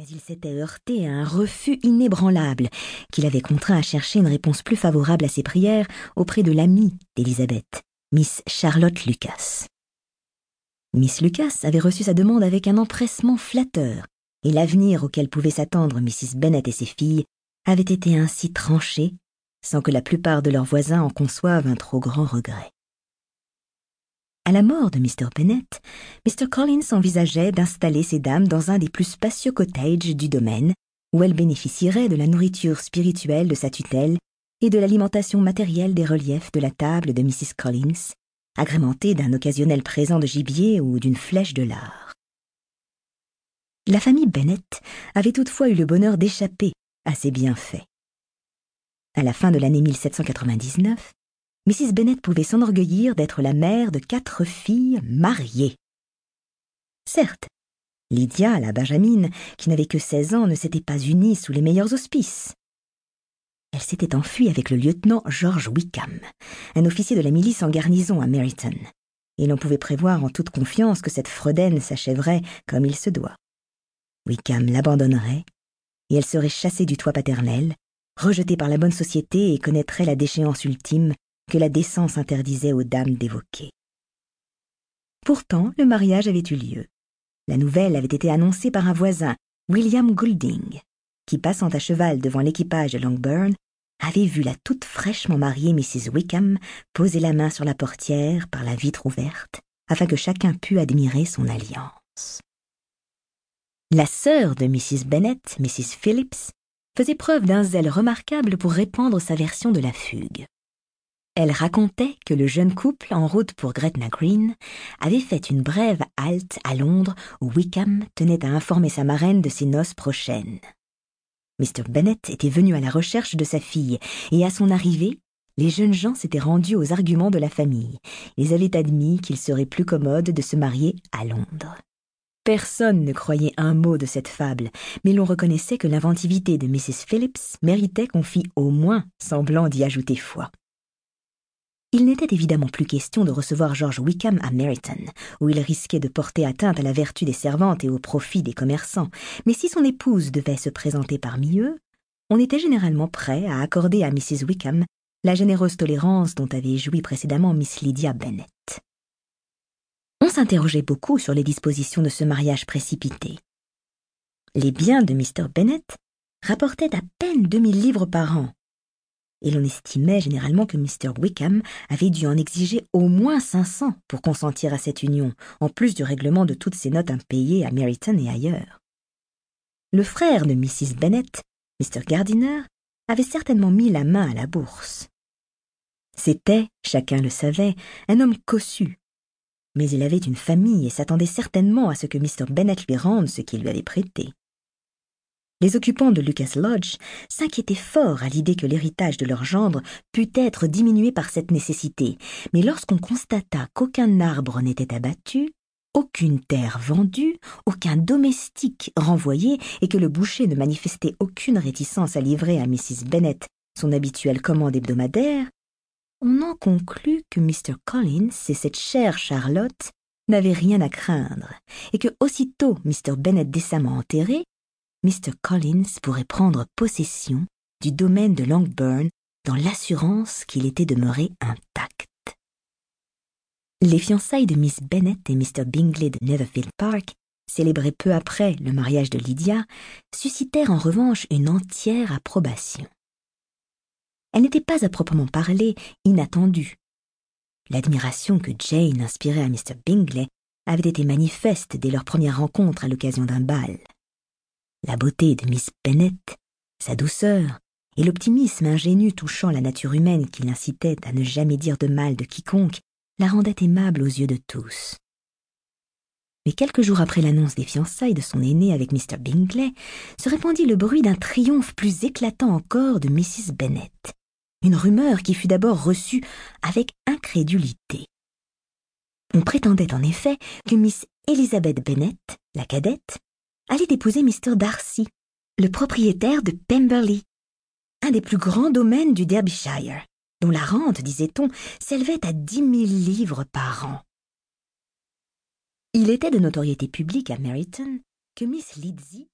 Mais il s'était heurté à un refus inébranlable qui l'avait contraint à chercher une réponse plus favorable à ses prières auprès de l'amie d'Elisabeth, Miss Charlotte Lucas. Miss Lucas avait reçu sa demande avec un empressement flatteur, et l'avenir auquel pouvaient s'attendre Mrs. Bennet et ses filles avait été ainsi tranché sans que la plupart de leurs voisins en conçoivent un trop grand regret. À la mort de Mr. Bennet, Mr. Collins envisageait d'installer ces dames dans un des plus spacieux cottages du domaine, où elles bénéficieraient de la nourriture spirituelle de sa tutelle et de l'alimentation matérielle des reliefs de la table de Mrs. Collins, agrémentée d'un occasionnel présent de gibier ou d'une flèche de lard. La famille Bennet avait toutefois eu le bonheur d'échapper à ces bienfaits. À la fin de l'année 1799, Mrs. Bennet pouvait s'enorgueillir d'être la mère de quatre filles mariées. Certes, Lydia, la Benjamine, qui n'avait que seize ans, ne s'était pas unie sous les meilleurs auspices. Elle s'était enfuie avec le lieutenant George Wickham, un officier de la milice en garnison à Meryton, et l'on pouvait prévoir en toute confiance que cette Fredaine s'achèverait comme il se doit. Wickham l'abandonnerait, et elle serait chassée du toit paternel, rejetée par la bonne société et connaîtrait la déchéance ultime que la décence interdisait aux dames d'évoquer. Pourtant, le mariage avait eu lieu. La nouvelle avait été annoncée par un voisin, William Goulding, qui, passant à cheval devant l'équipage de Longburn, avait vu la toute fraîchement mariée Mrs. Wickham poser la main sur la portière par la vitre ouverte, afin que chacun pût admirer son alliance. La sœur de Mrs. Bennet, Mrs. Phillips, faisait preuve d'un zèle remarquable pour répandre sa version de la fugue. Elle racontait que le jeune couple, en route pour Gretna Green, avait fait une brève halte à Londres où Wickham tenait à informer sa marraine de ses noces prochaines. Mr. Bennet était venu à la recherche de sa fille, et à son arrivée, les jeunes gens s'étaient rendus aux arguments de la famille. Ils avaient admis qu'il serait plus commode de se marier à Londres. Personne ne croyait un mot de cette fable, mais l'on reconnaissait que l'inventivité de Mrs. Phillips méritait qu'on fît au moins semblant d'y ajouter foi. Il n'était évidemment plus question de recevoir George Wickham à Meryton, où il risquait de porter atteinte à la vertu des servantes et au profit des commerçants, mais si son épouse devait se présenter parmi eux, on était généralement prêt à accorder à Mrs. Wickham la généreuse tolérance dont avait joui précédemment Miss Lydia Bennet. On s'interrogeait beaucoup sur les dispositions de ce mariage précipité. Les biens de Mr. Bennet rapportaient à peine deux mille livres par an, et l'on estimait généralement que Mr. Wickham avait dû en exiger au moins cinq cents pour consentir à cette union, en plus du règlement de toutes ses notes impayées à Meryton et ailleurs. Le frère de Mrs. Bennet, Mr. Gardiner, avait certainement mis la main à la bourse. C'était, chacun le savait, un homme cossu, mais il avait une famille et s'attendait certainement à ce que Mr. Bennet lui rende ce qu'il lui avait prêté. Les occupants de Lucas Lodge s'inquiétaient fort à l'idée que l'héritage de leur gendre pût être diminué par cette nécessité, mais lorsqu'on constata qu'aucun arbre n'était abattu, aucune terre vendue, aucun domestique renvoyé, et que le boucher ne manifestait aucune réticence à livrer à Mrs. Bennet son habituelle commande hebdomadaire, on en conclut que Mr. Collins et cette chère Charlotte n'avaient rien à craindre, et que aussitôt Mr. Bennet décemment enterré, Mr. Collins pourrait prendre possession du domaine de Longburn dans l'assurance qu'il était demeuré intact. Les fiançailles de Miss Bennet et Mr. Bingley de Netherfield Park, célébrées peu après le mariage de Lydia, suscitèrent en revanche une entière approbation. Elle n'était pas à proprement parler inattendue. L'admiration que Jane inspirait à Mr. Bingley avait été manifeste dès leur première rencontre à l'occasion d'un bal. La beauté de Miss Bennet, sa douceur, et l'optimisme ingénu touchant la nature humaine qui l'incitait à ne jamais dire de mal de quiconque la rendaient aimable aux yeux de tous. Mais quelques jours après l'annonce des fiançailles de son aîné avec Mr. Bingley, se répandit le bruit d'un triomphe plus éclatant encore de Mrs. Bennet une rumeur qui fut d'abord reçue avec incrédulité. On prétendait en effet que Miss Elizabeth Bennet, la cadette, allait épouser Mr. Darcy, le propriétaire de Pemberley, un des plus grands domaines du Derbyshire, dont la rente, disait-on, s'élevait à dix mille livres par an. Il était de notoriété publique à Meryton que Miss Lidsey